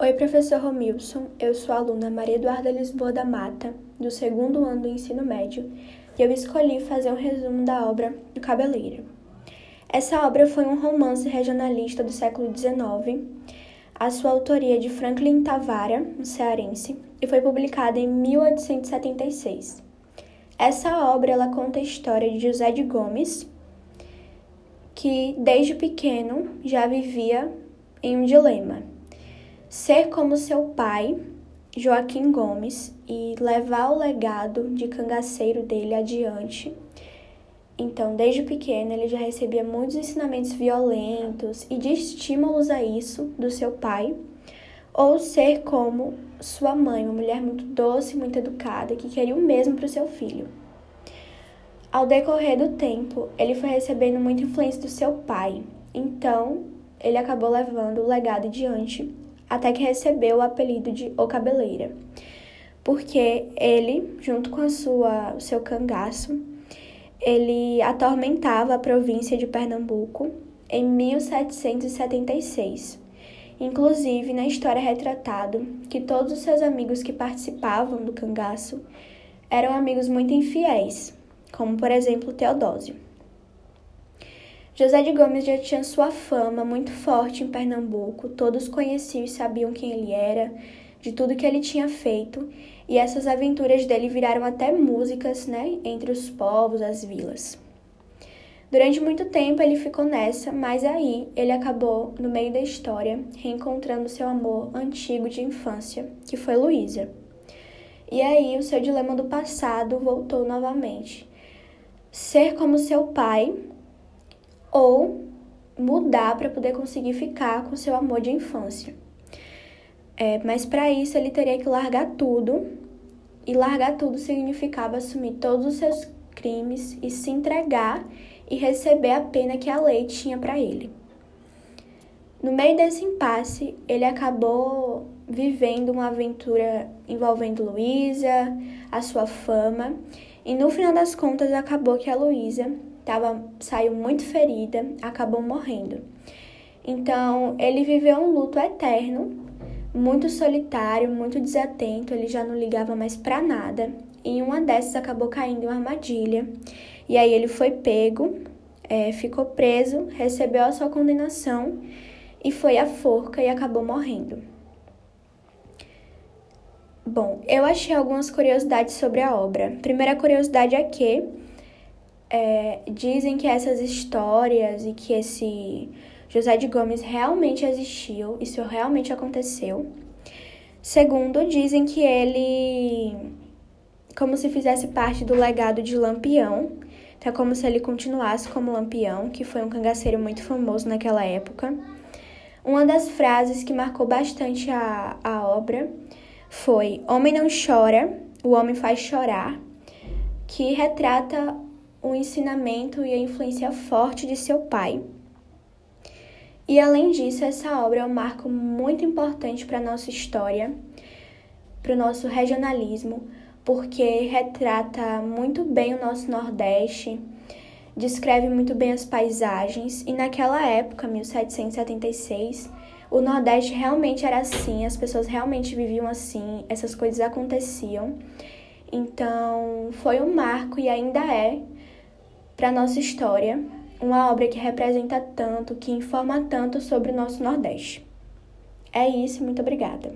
Oi, professor Romilson. Eu sou a aluna Maria Eduarda Lisboa da Mata, do segundo ano do ensino médio, e eu escolhi fazer um resumo da obra do Cabeleira. Essa obra foi um romance regionalista do século XIX. A sua autoria é de Franklin Tavara, um cearense, e foi publicada em 1876. Essa obra ela conta a história de José de Gomes, que desde pequeno já vivia em um dilema ser como seu pai, Joaquim Gomes, e levar o legado de cangaceiro dele adiante. Então, desde pequeno, ele já recebia muitos ensinamentos violentos e de estímulos a isso do seu pai, ou ser como sua mãe, uma mulher muito doce, muito educada, que queria o mesmo para o seu filho. Ao decorrer do tempo, ele foi recebendo muita influência do seu pai, então ele acabou levando o legado adiante até que recebeu o apelido de O Cabeleira, porque ele, junto com a sua, seu cangaço, ele atormentava a província de Pernambuco em 1776. Inclusive, na história é retratado que todos os seus amigos que participavam do cangaço eram amigos muito infiéis, como por exemplo Teodósio. José de Gomes já tinha sua fama muito forte em Pernambuco, todos conheciam e sabiam quem ele era, de tudo que ele tinha feito, e essas aventuras dele viraram até músicas, né, entre os povos, as vilas. Durante muito tempo ele ficou nessa, mas aí ele acabou, no meio da história, reencontrando seu amor antigo de infância, que foi Luísa. E aí o seu dilema do passado voltou novamente. Ser como seu pai, ou mudar para poder conseguir ficar com seu amor de infância. É, mas para isso ele teria que largar tudo, e largar tudo significava assumir todos os seus crimes e se entregar e receber a pena que a lei tinha para ele. No meio desse impasse, ele acabou vivendo uma aventura envolvendo Luísa, a sua fama, e no final das contas acabou que a Luísa tava, saiu muito ferida, acabou morrendo. Então, ele viveu um luto eterno, muito solitário, muito desatento, ele já não ligava mais para nada. E em uma dessas acabou caindo em uma armadilha. E aí ele foi pego, é, ficou preso, recebeu a sua condenação e foi à forca e acabou morrendo. Bom, eu achei algumas curiosidades sobre a obra. Primeira curiosidade é que é, dizem que essas histórias e que esse José de Gomes realmente existiu, isso realmente aconteceu. Segundo, dizem que ele, como se fizesse parte do legado de Lampião, então é como se ele continuasse como Lampião, que foi um cangaceiro muito famoso naquela época. Uma das frases que marcou bastante a, a obra foi: Homem não chora, o homem faz chorar, que retrata o ensinamento e a influência forte de seu pai. E além disso, essa obra é um marco muito importante para a nossa história, para o nosso regionalismo, porque retrata muito bem o nosso Nordeste, descreve muito bem as paisagens, e naquela época, 1776, o Nordeste realmente era assim, as pessoas realmente viviam assim, essas coisas aconteciam. Então, foi um marco e ainda é para nossa história, uma obra que representa tanto, que informa tanto sobre o nosso Nordeste. É isso, muito obrigada.